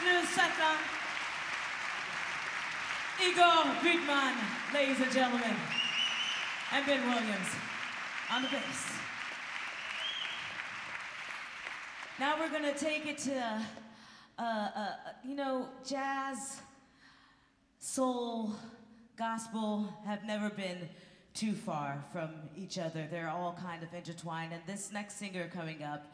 Sutton, Igor Friedman, ladies and gentlemen, and Ben Williams on the bass. Now we're gonna take it to, uh, uh, you know, jazz, soul, gospel have never been too far from each other. They're all kind of intertwined. And this next singer coming up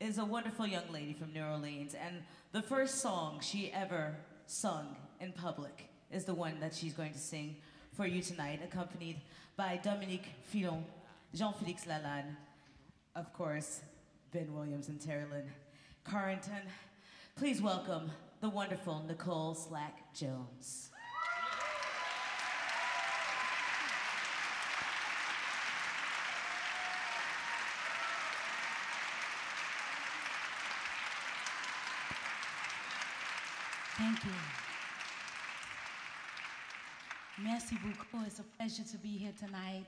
is a wonderful young lady from New Orleans. And the first song she ever sung in public is the one that she's going to sing for you tonight, accompanied by Dominique Fillon, Jean-Félix Lalanne, of course, Ben Williams and Terri Lyne Carrington. Please welcome the wonderful Nicole Slack Jones. Thank you. Merci beaucoup. It's a pleasure to be here tonight.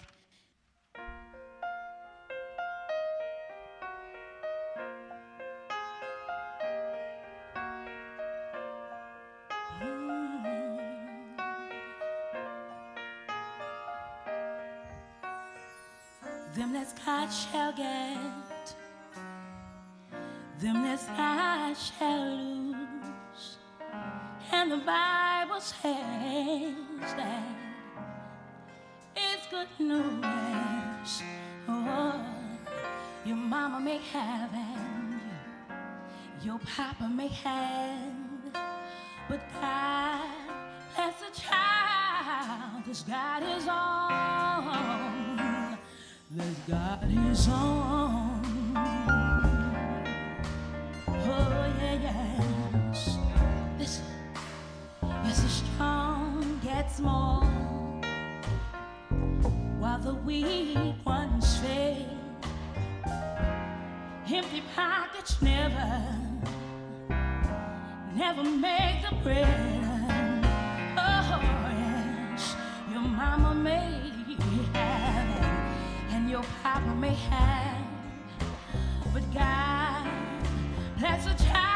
Bible says that it's good news. Oh, your mama may have and your papa may have, but God bless the child. This God is on. This God is on. Oh yeah, yes. More, while the weak ones fade. Empty pockets never, never make the bread. Oh yes, your mama may have it, and your papa may have, but God bless a child.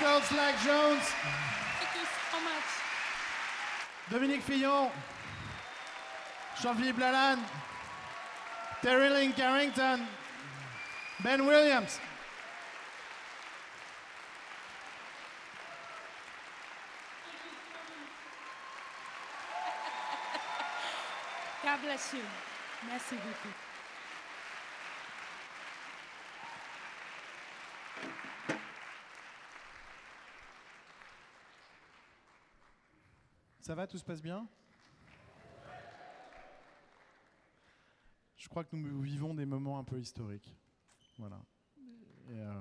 Nicole Slack Jones, Thank you so much. Dominique Fillon, Jean-Philippe Lalanne, Terri Lyne Carrington, Ben Williams. God bless you. Merci beaucoup. Ça va, tout se passe bien? Je crois que nous vivons des moments un peu historiques. Voilà. Euh,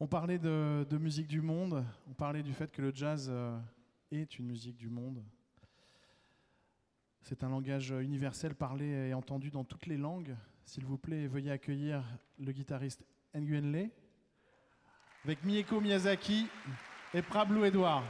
on parlait de, de musique du monde, on parlait du fait que le jazz euh, est une musique du monde. C'est un langage universel parlé et entendu dans toutes les langues. S'il vous plaît, veuillez accueillir le guitariste Nguyen Le avec Mieko Miyazaki et Prablu Edouard.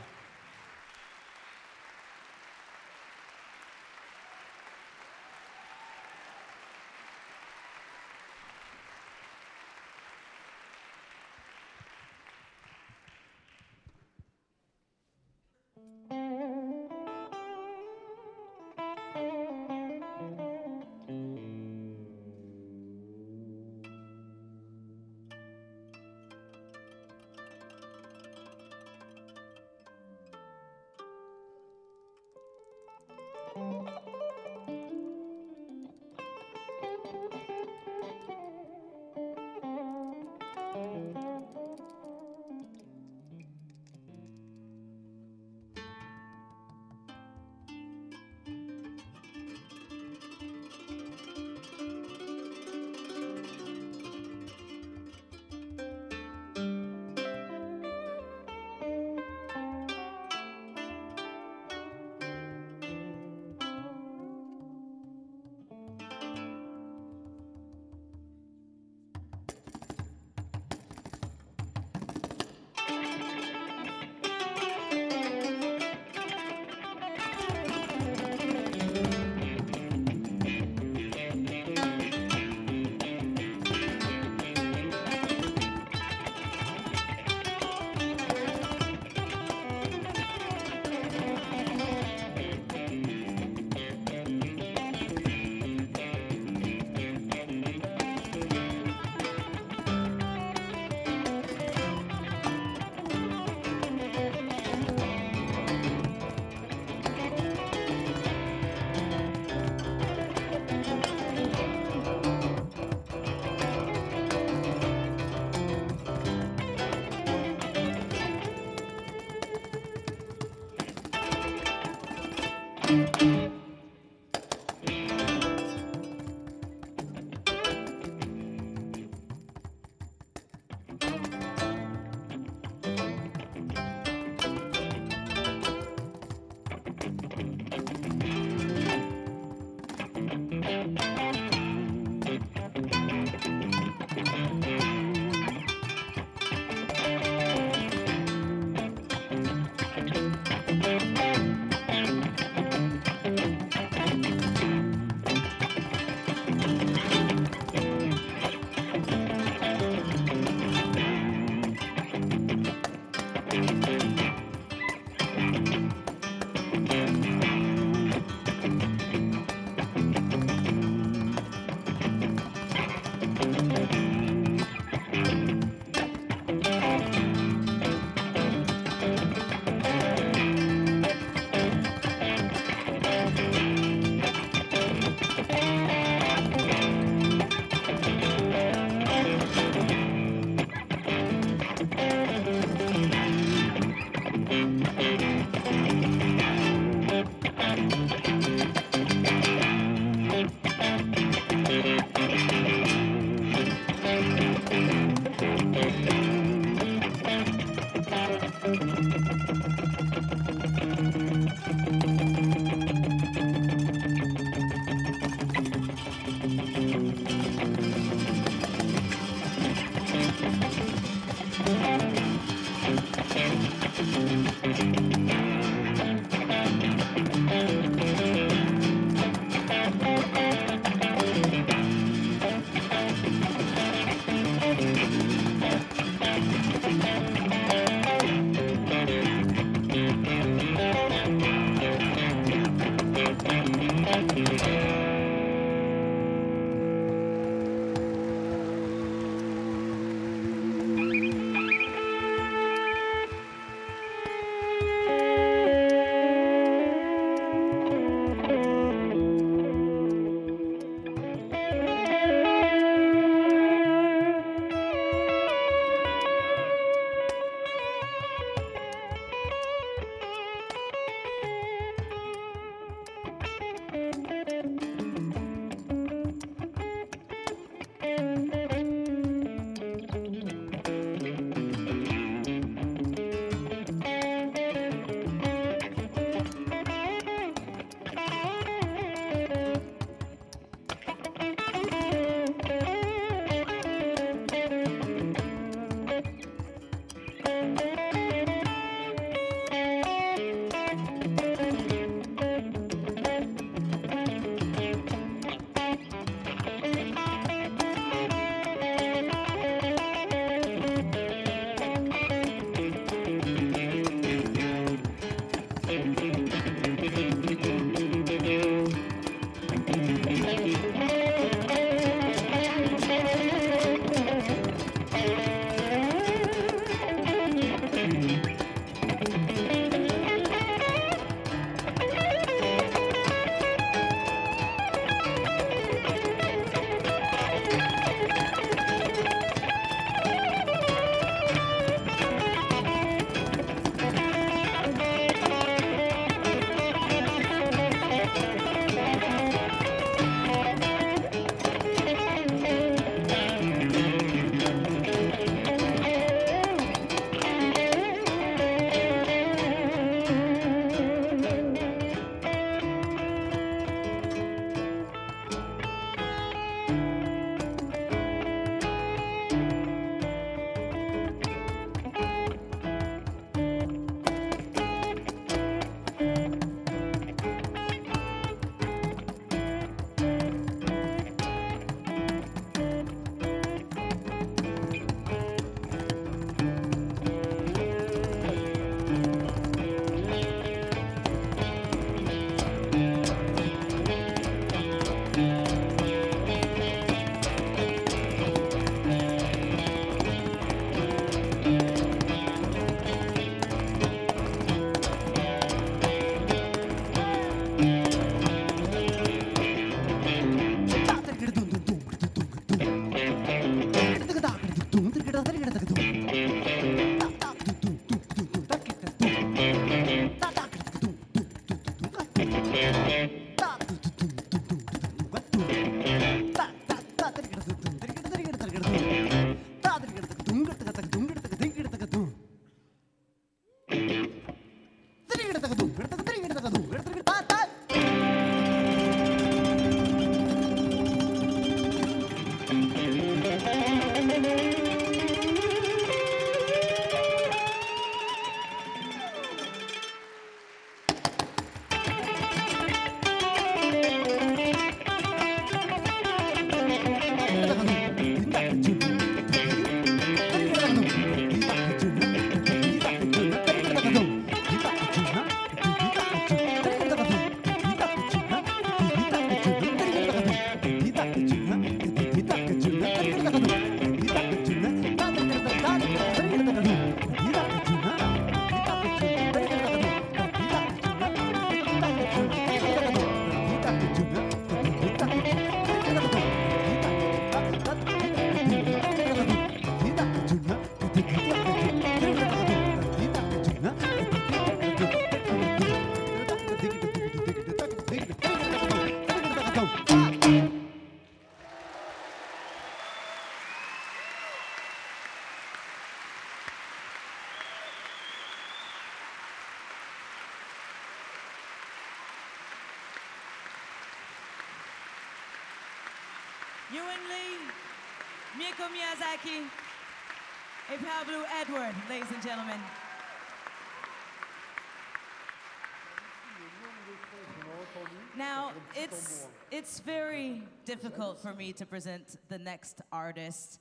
It's, it's very difficult for me to present the next artist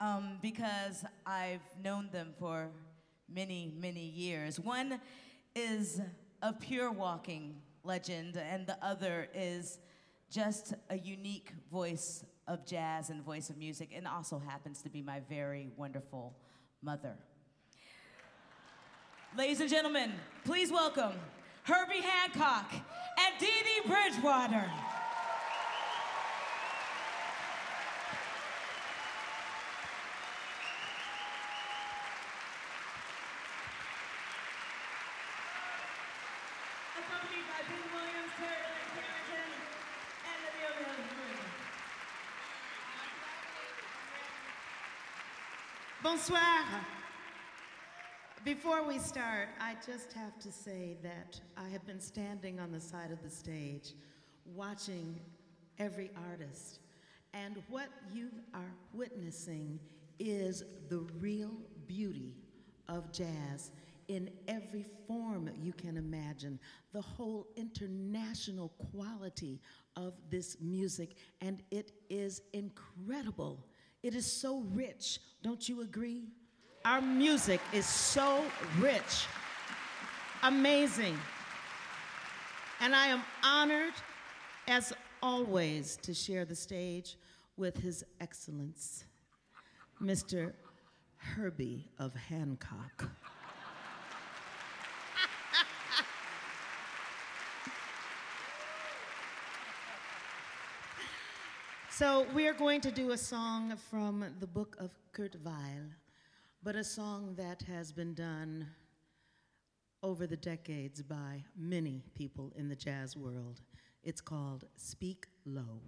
um, because I've known them for many, many years. One is a pure walking legend, and the other is just a unique voice of jazz and voice of music, and also happens to be my very wonderful mother. Ladies and gentlemen, please welcome Herbie Hancock and Dee Dee Bridgewater. Accompanied by Williams, and. Bonsoir. Before we start, I just have to say that I have been standing on the side of the stage watching every artist, and what you are witnessing is the real beauty of jazz in every form you can imagine, the whole international quality of this music, and it is incredible. It is so rich, don't you agree? Our music is so rich, amazing. And I am honored, as always, to share the stage with His Excellence, Mr. Herbie of Hancock. So we are going to do a song from the book of Kurt Weill, but a song that has been done over the decades by many people in the jazz world. It's called Speak Low.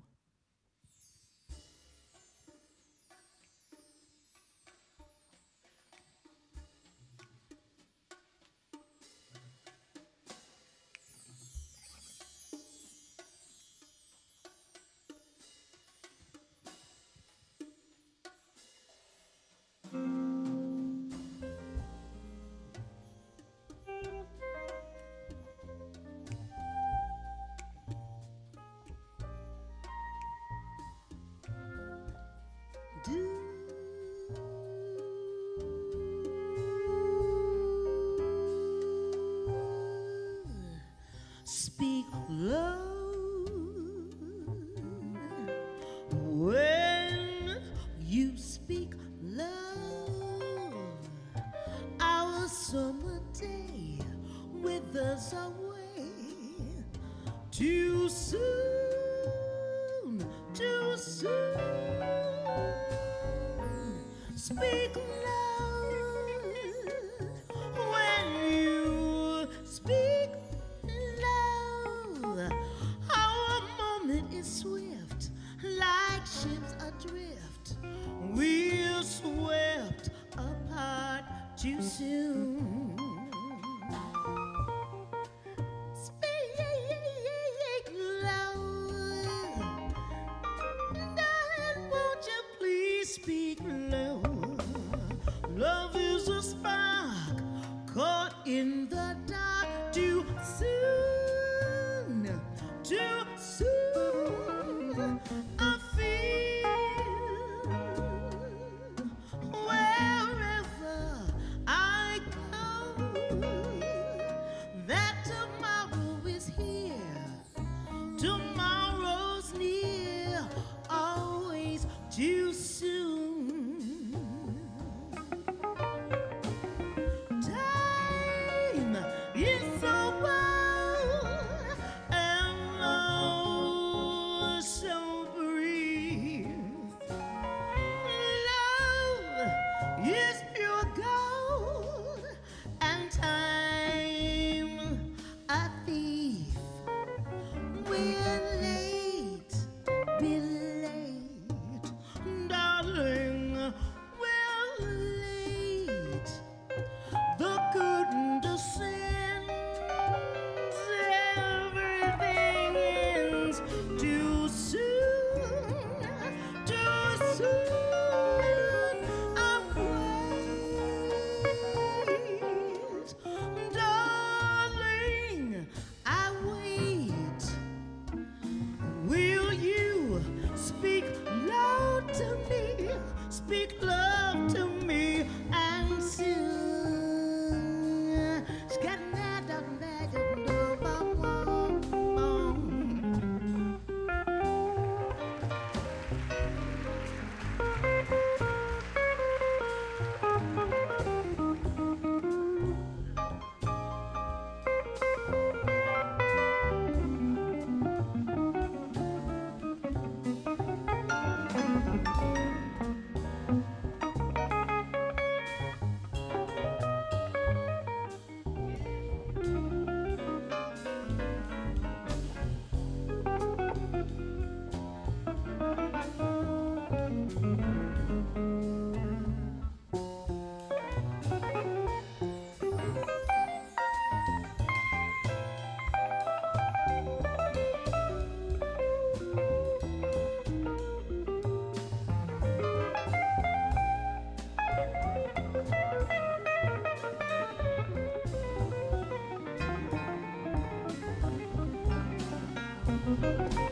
Speak loud. Time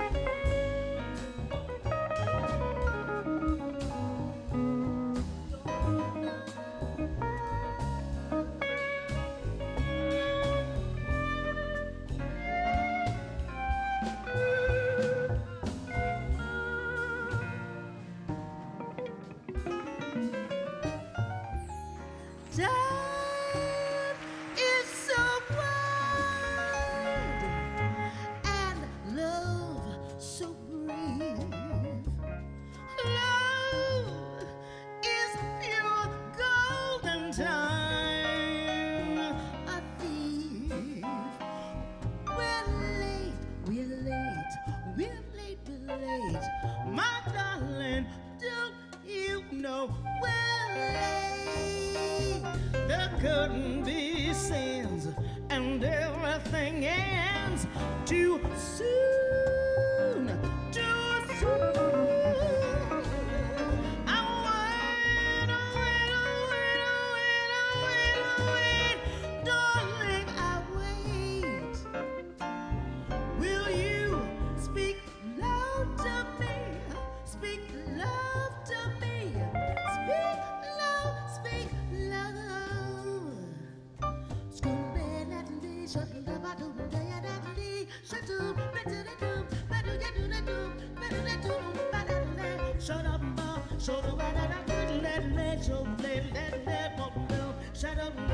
it, shut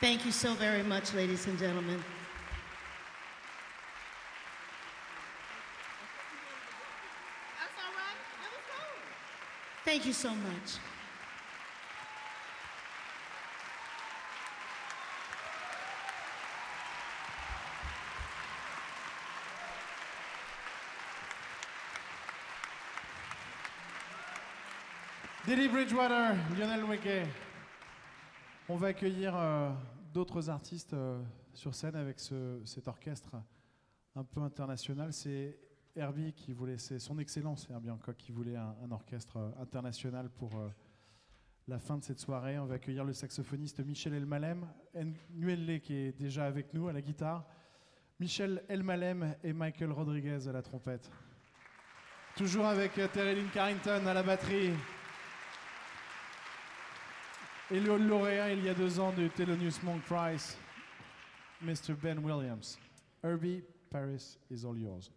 Thank you so very much, ladies and gentlemen. That's all right. It was cool. Thank you so much. Dee Dee Bridgewater, Lionel Loueke. On va accueillir euh, d'autres artistes euh, sur scène avec ce- cet orchestre un peu international. C'est Herbie qui voulait, c'est son excellence Herbie Hancock qui voulait un, orchestre euh, international pour la fin de cette soirée. On va accueillir le saxophoniste Michel Elmalem, Nguyenle qui est déjà avec nous à la guitare, Michel Elmalem et Michael Rodriguez à la trompette. Toujours avec Lynn Carrington à la batterie. Et le lauréat il y a deux ans du Thelonious Monk Prize, Mr. Ben Williams. Herbie, Paris is all yours.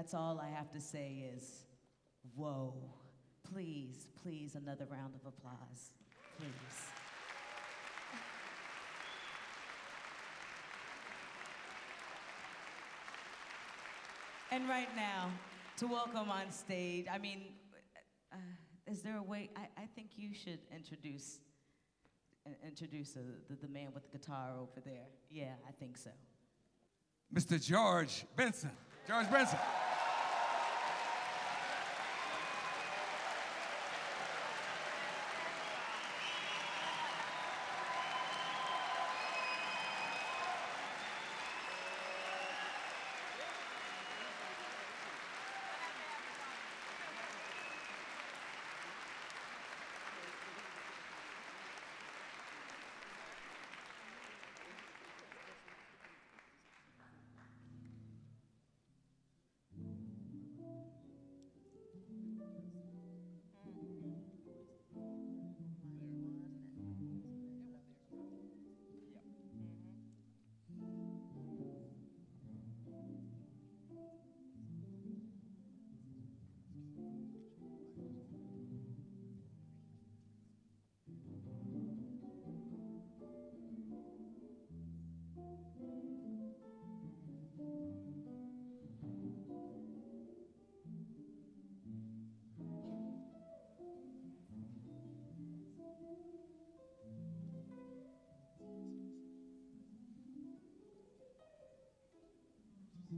That's all I have to say is, whoa. Please, please, another round of applause. Please. And right now, to welcome on stage, I mean, uh, is there a way? I, I think you should introduce uh, introduce uh, the, the man with the guitar over there. Yeah, I think so. Mr. George Benson. George Benson.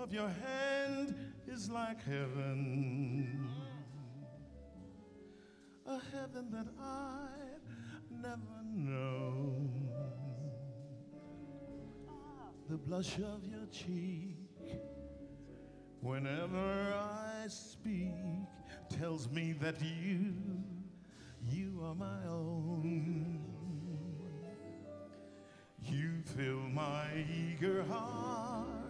of your hand is like heaven, a heaven that I've never known. the blush of your cheek. Whenever I speak, tells me that you, you are my own. You fill my eager heart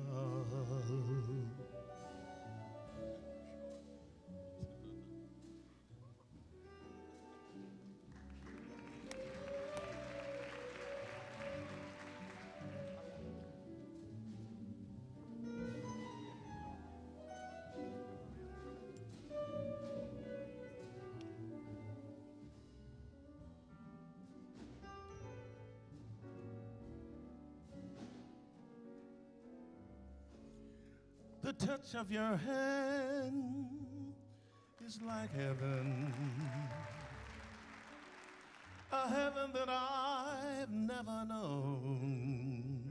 Touch of your hand is like heaven. A heaven that I've never known.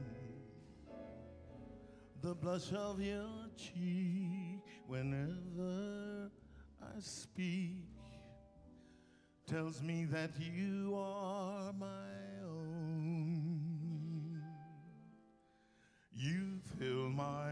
The blush of your cheek whenever I speak tells me that you are my own. You fill my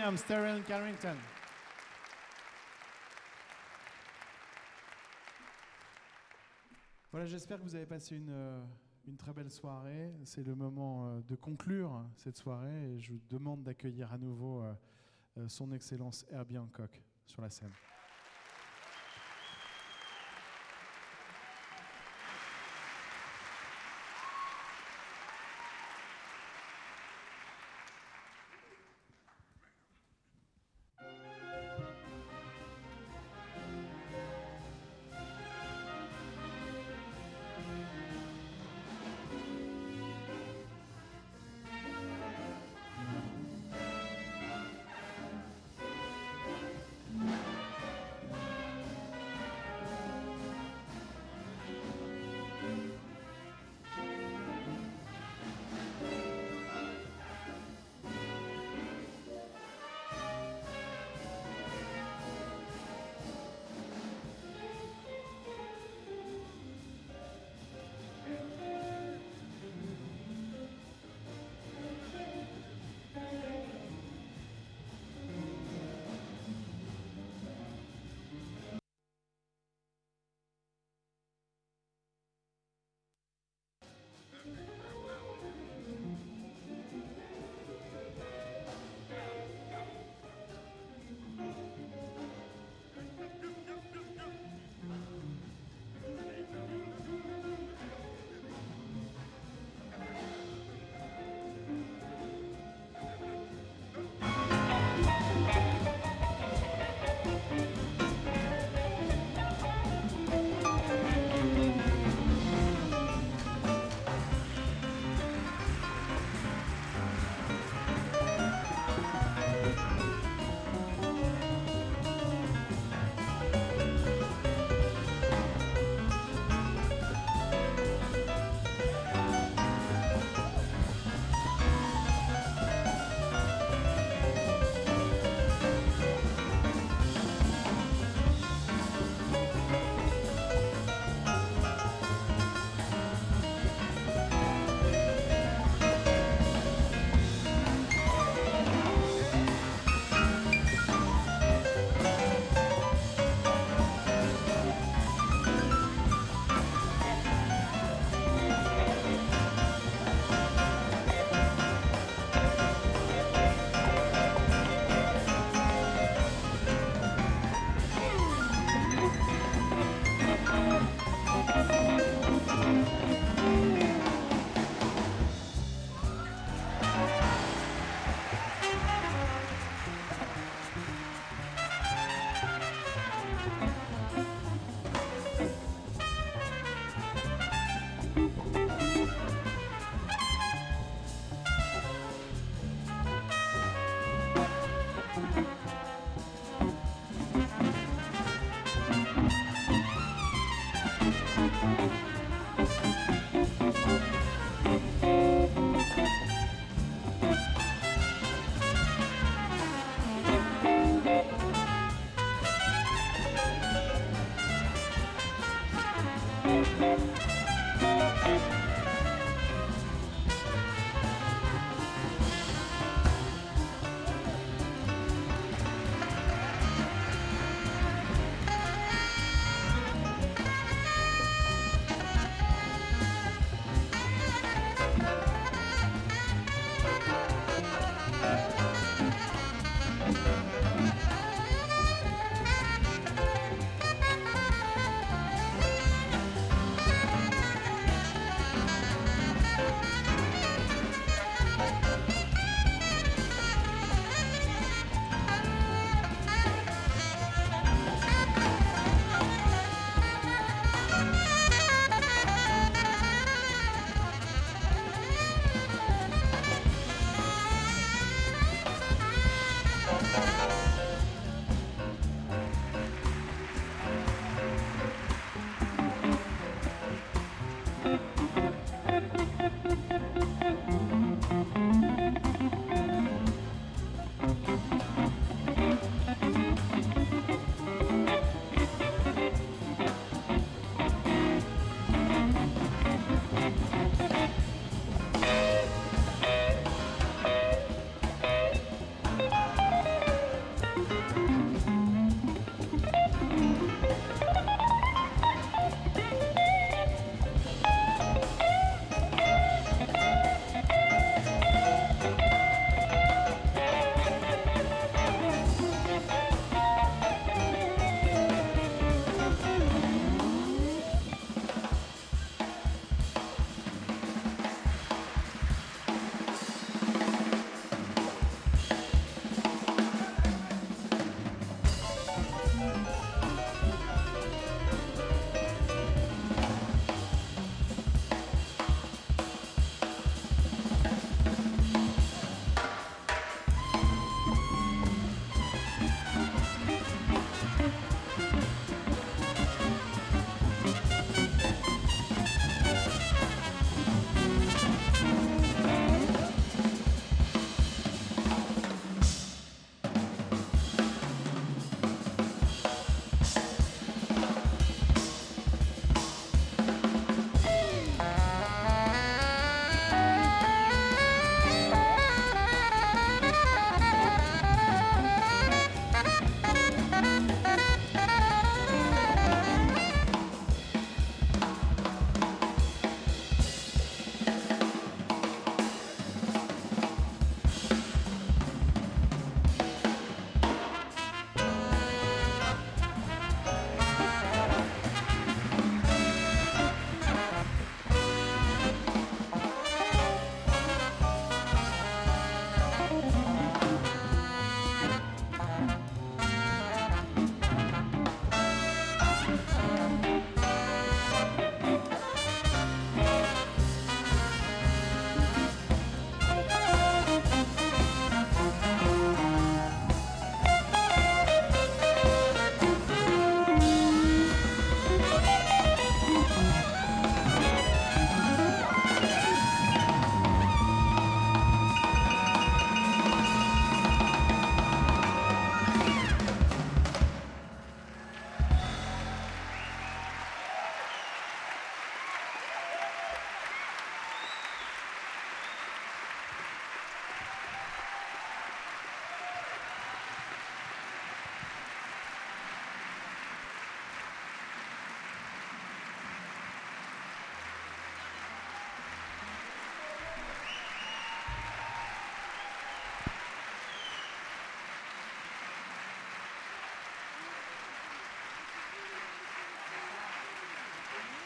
Williams, Terrell Carrington. Voilà, j'espère que vous avez passé une, euh, une très belle soirée. C'est le moment euh, de conclure cette soirée et je vous demande d'accueillir à nouveau euh, son Excellence Herbie Hancock sur la scène.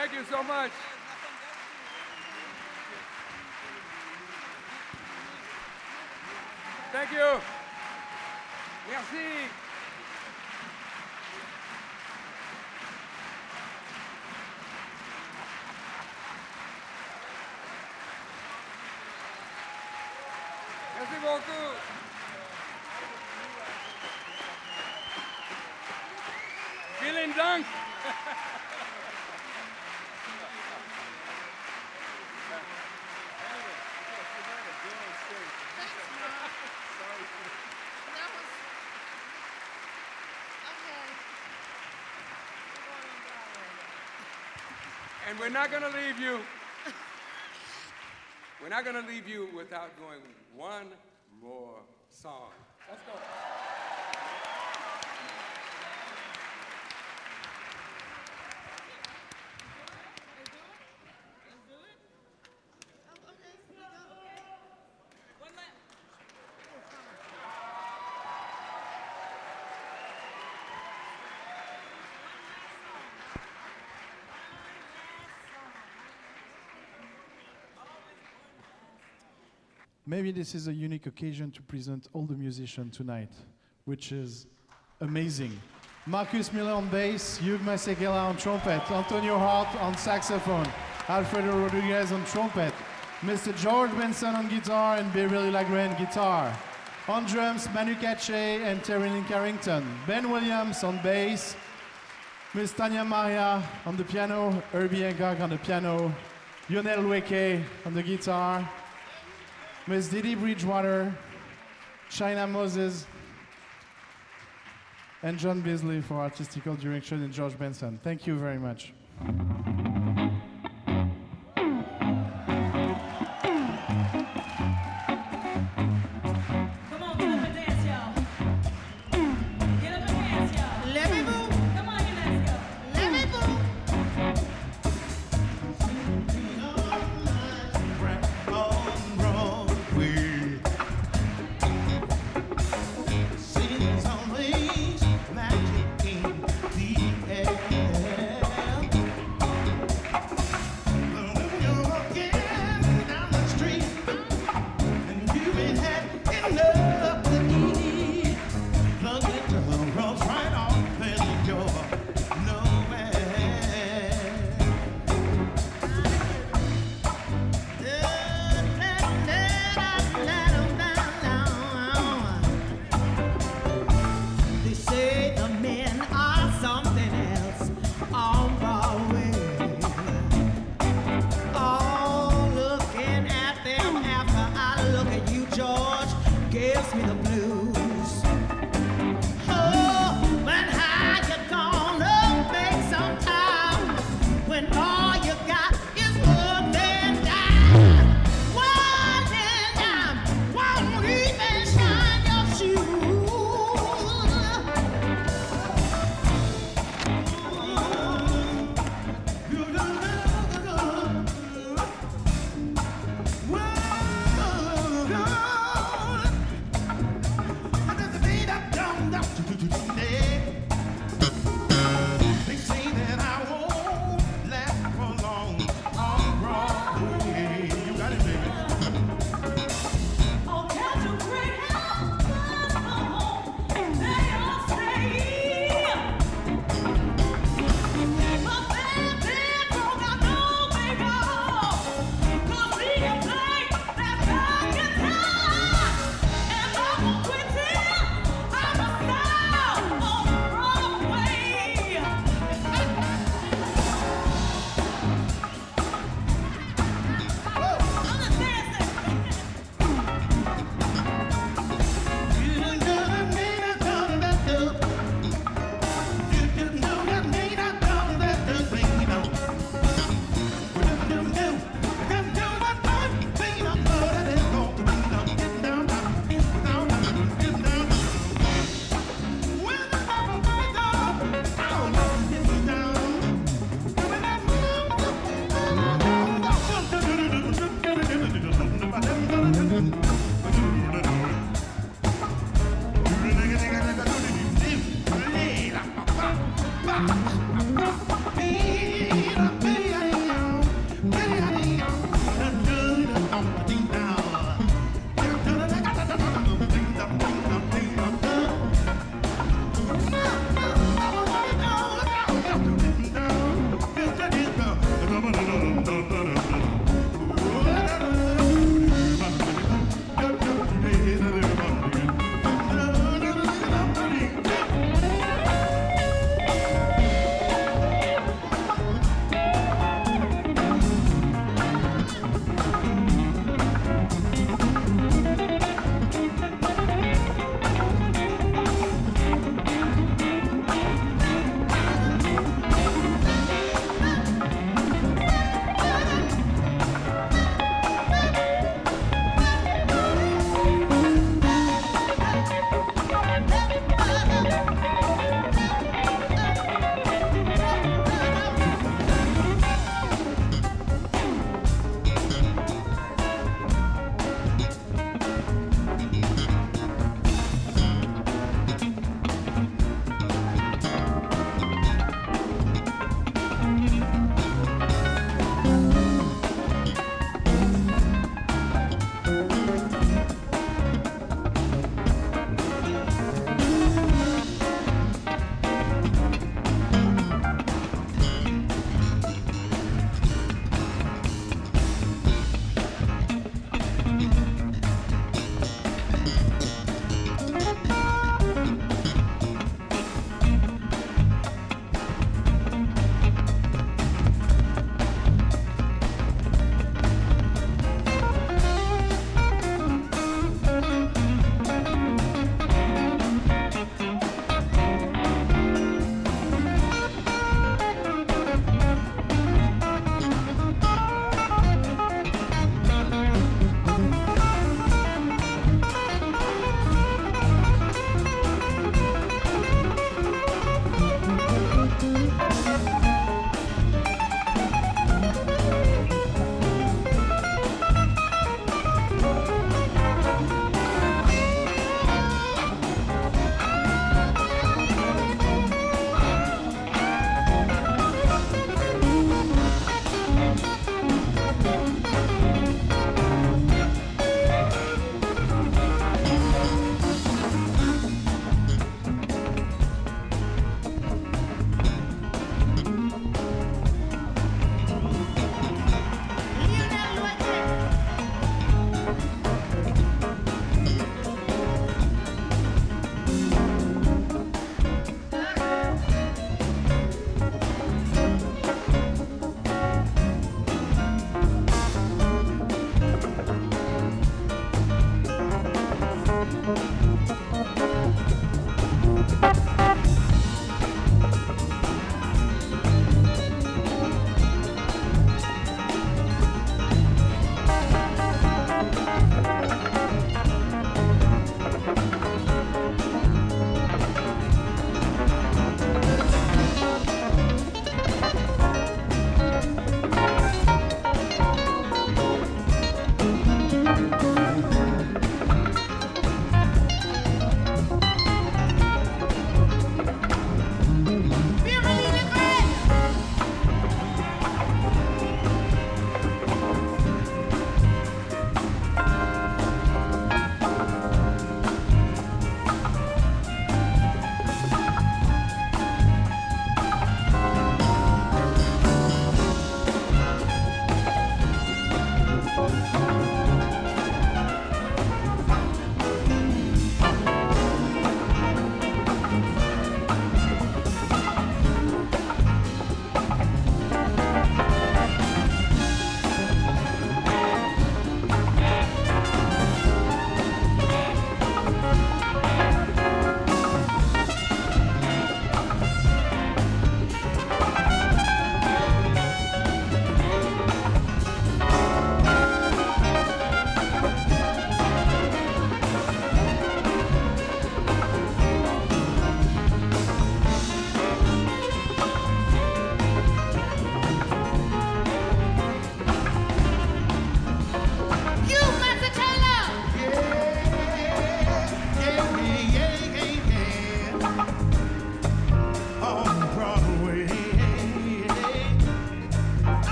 Thank you so much. Thank you. Merci beaucoup. Vielen Dank. And we're not going to leave you. We're not going to leave you without doing one more song. Let's go. Maybe this is a unique occasion to present all the musicians tonight, which is amazing. Marcus Miller on bass, Hugh Masekela on trumpet, Antonio Hart on saxophone, Alfredo Rodriguez on trumpet, Mr. George Benson on guitar and Biréli Lagrène guitar. On drums, Manu Katché and Terri Lyne Carrington. Ben Williams on bass, Miss Tania Maria on the piano, Herbie Hancock on the piano, Lionel Loueke on the guitar, Miss Dee Dee Bridgewater, China Moses, and John Beasley for artistical direction and George Benson. Thank you very much.